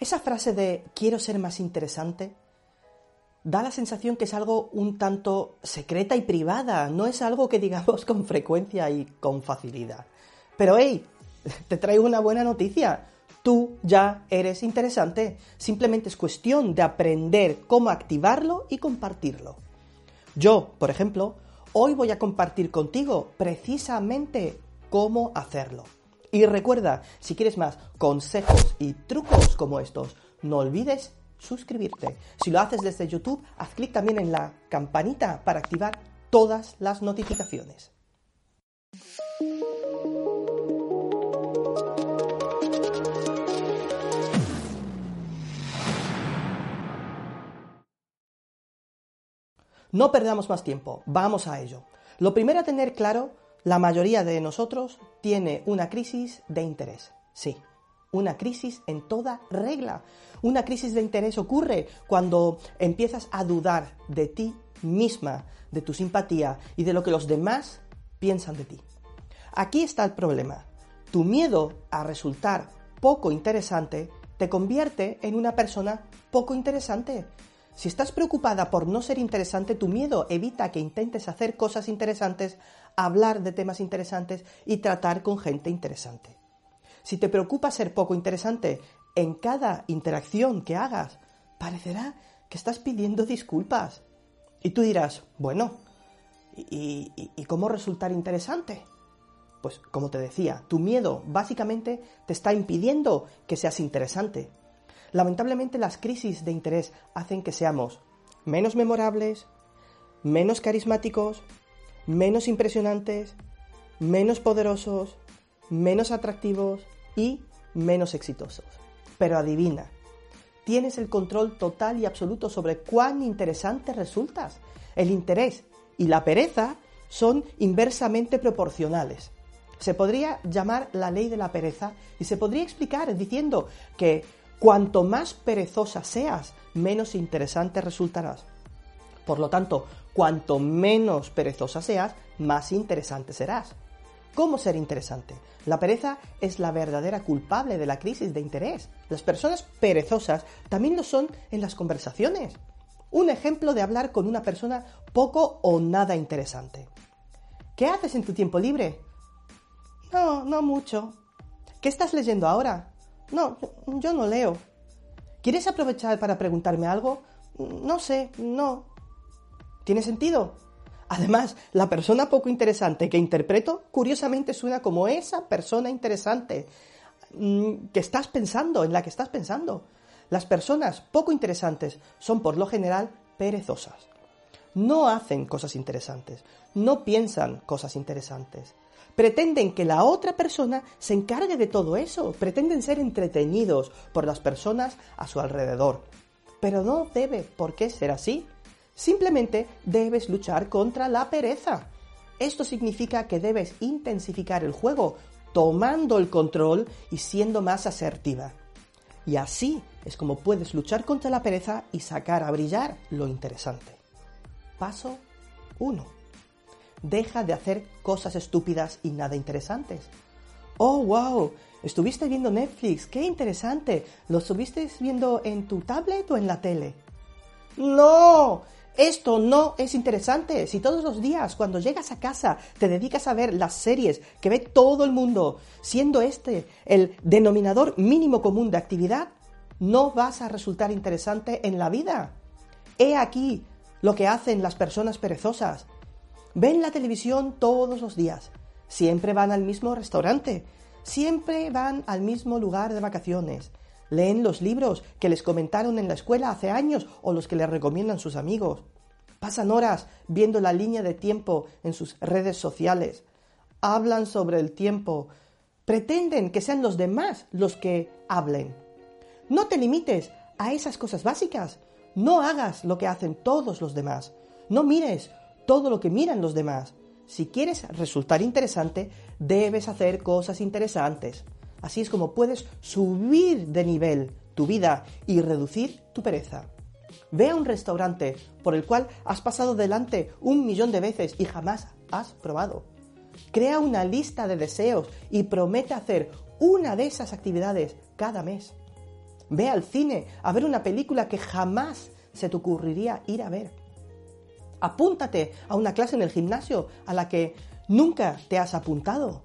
Esa frase de quiero ser más interesante da la sensación que es algo un tanto secreta y privada, no es algo que digamos con frecuencia y con facilidad. Pero hey, te traigo una buena noticia. Tú ya eres interesante. Simplemente es cuestión de aprender cómo activarlo y compartirlo. Yo, por ejemplo, hoy voy a compartir contigo precisamente cómo hacerlo. Y recuerda, si quieres más consejos y trucos como estos, no olvides suscribirte. Si lo haces desde YouTube, haz clic también en la campanita para activar todas las notificaciones. No perdamos más tiempo, vamos a ello. Lo primero a tener claro, la mayoría de nosotros tiene una crisis de interés. Sí, una crisis en toda regla. Una crisis de interés ocurre cuando empiezas a dudar de ti misma, de tu simpatía y de lo que los demás piensan de ti. Aquí está el problema. Tu miedo a resultar poco interesante te convierte en una persona poco interesante. Si estás preocupada por no ser interesante, tu miedo evita que intentes hacer cosas interesantes, hablar de temas interesantes y tratar con gente interesante. Si te preocupa ser poco interesante en cada interacción que hagas, parecerá que estás pidiendo disculpas. Y tú dirás, bueno, ¿y, cómo resultar interesante? Pues como te decía, tu miedo básicamente te está impidiendo que seas interesante. Lamentablemente las crisis de interés hacen que seamos menos memorables, menos carismáticos, menos impresionantes, menos poderosos, menos atractivos y menos exitosos. Pero adivina, tienes el control total y absoluto sobre cuán interesante resultas. El interés y la pereza son inversamente proporcionales. Se podría llamar la ley de la pereza y se podría explicar diciendo que cuanto más perezosa seas, menos interesante resultarás. Por lo tanto, cuanto menos perezosa seas, más interesante serás. ¿Cómo ser interesante? La pereza es la verdadera culpable de la crisis de interés. Las personas perezosas también lo son en las conversaciones. Un ejemplo de hablar con una persona poco o nada interesante. ¿Qué haces en tu tiempo libre? No, no mucho. ¿Qué estás leyendo ahora? No, yo no leo. ¿Quieres aprovechar para preguntarme algo? No sé, no. ¿Tiene sentido? Además, la persona poco interesante que interpreto, curiosamente suena como esa persona interesante mm, que estás pensando, en la que estás pensando. Las personas poco interesantes son por lo general perezosas. No hacen cosas interesantes, no piensan cosas interesantes. Pretenden que la otra persona se encargue de todo eso, pretenden ser entretenidos por las personas a su alrededor. Pero no debe por qué ser así. Simplemente debes luchar contra la pereza. Esto significa que debes intensificar el juego, tomando el control y siendo más asertiva. Y así es como puedes luchar contra la pereza y sacar a brillar lo interesante. Paso 1. Deja de hacer cosas estúpidas y nada interesantes. Oh, wow, estuviste viendo Netflix, qué interesante. ¿Lo estuviste viendo en tu tablet o en la tele? No, esto no es interesante. Si todos los días cuando llegas a casa te dedicas a ver las series que ve todo el mundo, siendo este el denominador mínimo común de actividad, no vas a resultar interesante en la vida. He aquí lo que hacen las personas perezosas. Ven la televisión todos los días. Siempre van al mismo restaurante. Siempre van al mismo lugar de vacaciones. Leen los libros que les comentaron en la escuela hace años o los que les recomiendan sus amigos. Pasan horas viendo la línea de tiempo en sus redes sociales. Hablan sobre el tiempo. Pretenden que sean los demás los que hablen. No te limites a esas cosas básicas. No hagas lo que hacen todos los demás. No mires todo lo que miran los demás. Si quieres resultar interesante, debes hacer cosas interesantes. Así es como puedes subir de nivel tu vida y reducir tu pereza. Ve a un restaurante por el cual has pasado delante un millón de veces y jamás has probado. Crea una lista de deseos y promete hacer una de esas actividades cada mes. Ve al cine a ver una película que jamás se te ocurriría ir a ver. Apúntate a una clase en el gimnasio a la que nunca te has apuntado.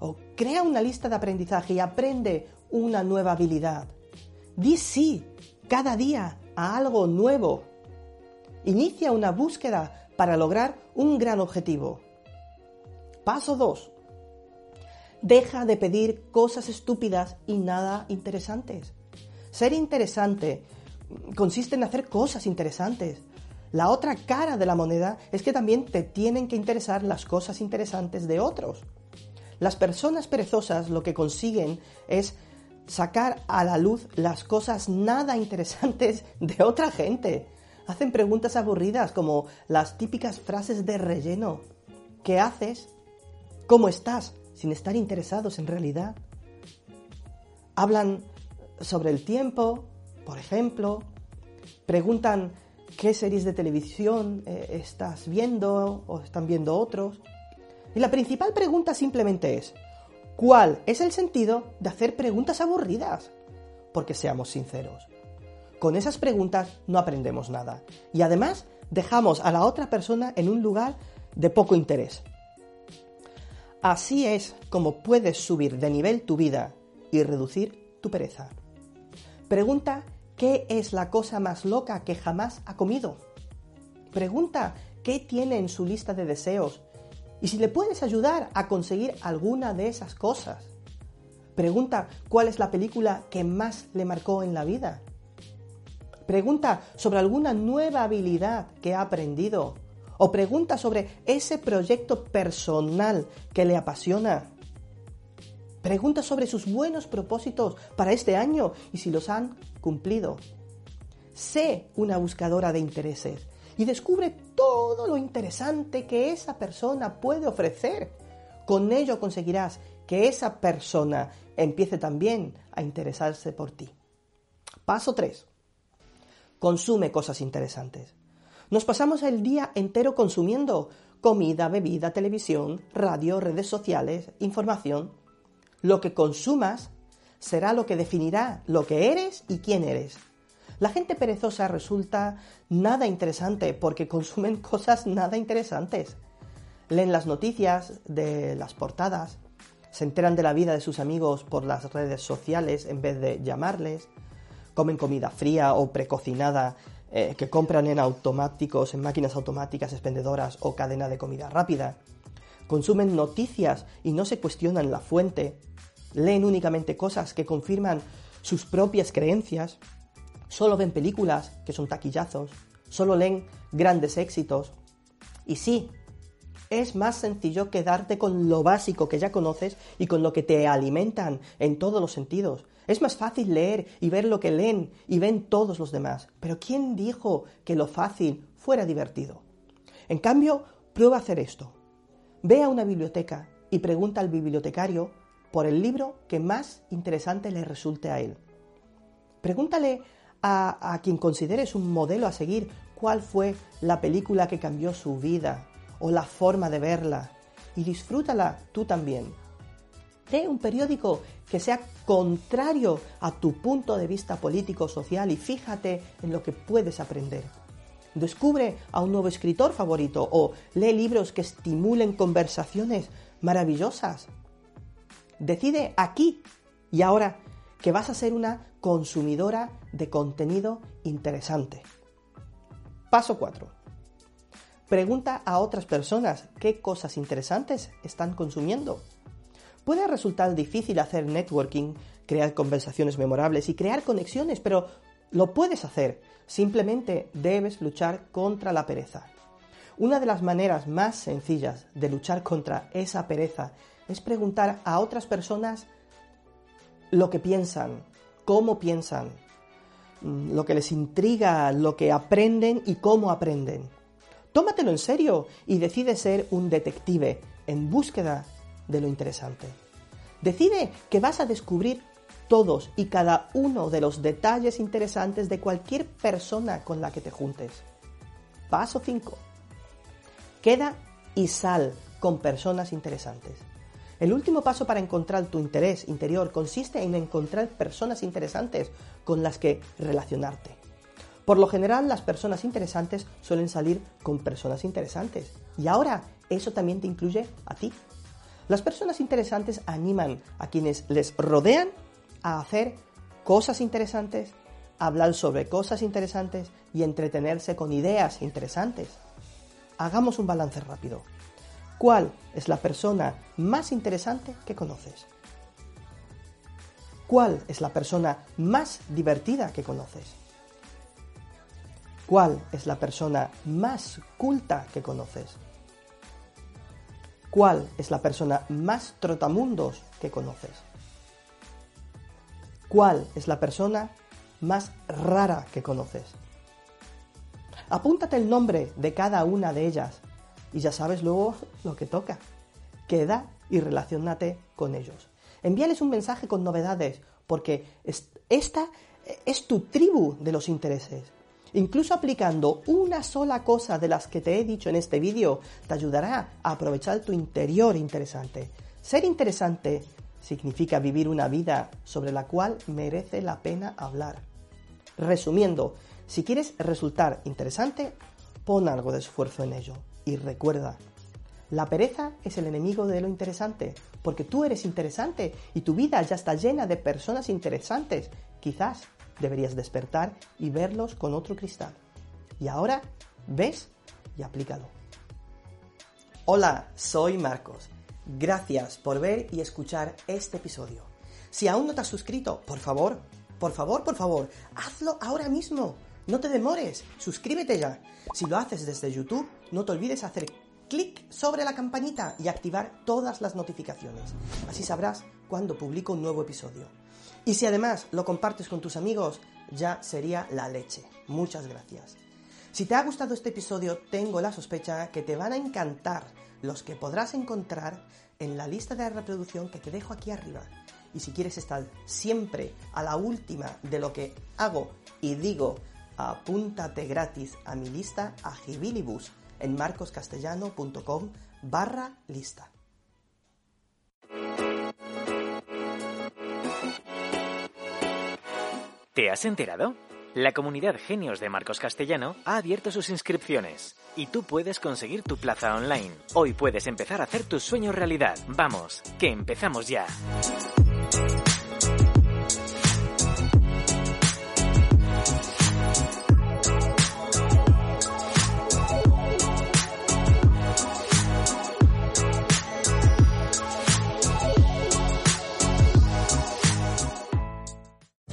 O crea una lista de aprendizaje y aprende una nueva habilidad. Di sí cada día a algo nuevo. Inicia una búsqueda para lograr un gran objetivo. Paso 2. Deja de pedir cosas estúpidas y nada interesantes. Ser interesante consiste en hacer cosas interesantes. La otra cara de la moneda es que también te tienen que interesar las cosas interesantes de otros. Las personas perezosas lo que consiguen es sacar a la luz las cosas nada interesantes de otra gente. Hacen preguntas aburridas como las típicas frases de relleno. ¿Qué haces? ¿Cómo estás? Sin estar interesados en realidad. Hablan sobre el tiempo, por ejemplo. Preguntan qué series de televisión eh, estás viendo o están viendo otros. Y la principal pregunta simplemente es, ¿cuál es el sentido de hacer preguntas aburridas? Porque seamos sinceros, con esas preguntas no aprendemos nada. Y además dejamos a la otra persona en un lugar de poco interés. Así es como puedes subir de nivel tu vida y reducir tu pereza. Pregunta qué es la cosa más loca que jamás ha comido. Pregunta qué tiene en su lista de deseos y si le puedes ayudar a conseguir alguna de esas cosas. Pregunta cuál es la película que más le marcó en la vida. Pregunta sobre alguna nueva habilidad que ha aprendido. O pregunta sobre ese proyecto personal que le apasiona. Pregunta sobre sus buenos propósitos para este año y si los han cumplido. Sé una buscadora de intereses y descubre todo lo interesante que esa persona puede ofrecer. Con ello conseguirás que esa persona empiece también a interesarse por ti. Paso 3. Consume cosas interesantes. Nos pasamos el día entero consumiendo comida, bebida, televisión, radio, redes sociales, información. Lo que consumas será lo que definirá lo que eres y quién eres. La gente perezosa resulta nada interesante porque consumen cosas nada interesantes. Leen las noticias de las portadas, se enteran de la vida de sus amigos por las redes sociales en vez de llamarles, comen comida fría o precocinada eh, que compran en automáticos, en máquinas automáticas expendedoras o cadena de comida rápida. Consumen noticias y no se cuestionan la fuente. Leen únicamente cosas que confirman sus propias creencias solo ven películas que son taquillazos, solo leen grandes éxitos. Y sí, es más sencillo quedarte con lo básico que ya conoces y con lo que te alimentan en todos los sentidos. Es más fácil leer y ver lo que leen y ven todos los demás. Pero ¿quién dijo que lo fácil fuera divertido? En cambio, prueba a hacer esto. Ve a una biblioteca y pregunta al bibliotecario por el libro que más interesante le resulte a él. Pregúntale a, quien consideres un modelo a seguir cuál fue la película que cambió su vida o la forma de verla y disfrútala tú también. Lee un periódico que sea contrario a tu punto de vista político social y fíjate en lo que puedes aprender. Descubre a un nuevo escritor favorito o lee libros que estimulen conversaciones maravillosas. Decide aquí y ahora que vas a ser una consumidora de contenido interesante. Paso 4. Pregunta a otras personas qué cosas interesantes están consumiendo. Puede resultar difícil hacer networking, crear conversaciones memorables y crear conexiones, pero lo puedes hacer. Simplemente debes luchar contra la pereza. Una de las maneras más sencillas de luchar contra esa pereza es preguntar a otras personas lo que piensan, cómo piensan, lo que les intriga, lo que aprenden y cómo aprenden. Tómatelo en serio y decide ser un detective en búsqueda de lo interesante. Decide que vas a descubrir todos y cada uno de los detalles interesantes de cualquier persona con la que te juntes. Paso 5. Queda y sal con personas interesantes. El último paso para encontrar tu interés interior consiste en encontrar personas interesantes con las que relacionarte. Por lo general, las personas interesantes suelen salir con personas interesantes. Y ahora, eso también te incluye a ti. Las personas interesantes animan a quienes les rodean a hacer cosas interesantes, hablar sobre cosas interesantes y entretenerse con ideas interesantes. Hagamos un balance rápido. ¿Cuál es la persona más interesante que conoces? ¿Cuál es la persona más divertida que conoces? ¿Cuál es la persona más culta que conoces? ¿Cuál es la persona más trotamundos que conoces? ¿Cuál es la persona más rara que conoces? Apúntate el nombre de cada una de ellas y ya sabes luego lo que toca. Queda y relacionate con ellos. Envíales un mensaje con novedades, porque esta es tu tribu de los intereses. Incluso aplicando una sola cosa de las que te he dicho en este vídeo te ayudará a aprovechar tu interior interesante. Ser interesante significa vivir una vida sobre la cual merece la pena hablar. Resumiendo, si quieres resultar interesante, pon algo de esfuerzo en ello. Y recuerda, la pereza es el enemigo de lo interesante, porque tú eres interesante y tu vida ya está llena de personas interesantes. Quizás deberías despertar y verlos con otro cristal. Y ahora, ves y aplícalo. Hola, soy Marcos. Gracias por ver y escuchar este episodio. Si aún no te has suscrito, por favor, por favor, por favor, hazlo ahora mismo. No te demores, suscríbete ya. Si lo haces desde YouTube, no te olvides hacer clic sobre la campanita y activar todas las notificaciones. Así sabrás cuando publico un nuevo episodio. Y si además lo compartes con tus amigos, ya sería la leche. Muchas gracias. Si te ha gustado este episodio, tengo la sospecha que te van a encantar los que podrás encontrar en la lista de reproducción que te dejo aquí arriba. Y si quieres estar siempre a la última de lo que hago y digo apúntate gratis a mi lista Agibilibus en marcoscastellano.com barra lista. ¿Te has enterado? La comunidad Genios de Marcos Castellano ha abierto sus inscripciones y tú puedes conseguir tu plaza online. Hoy puedes empezar a hacer tus sueños realidad. Vamos, que empezamos ya.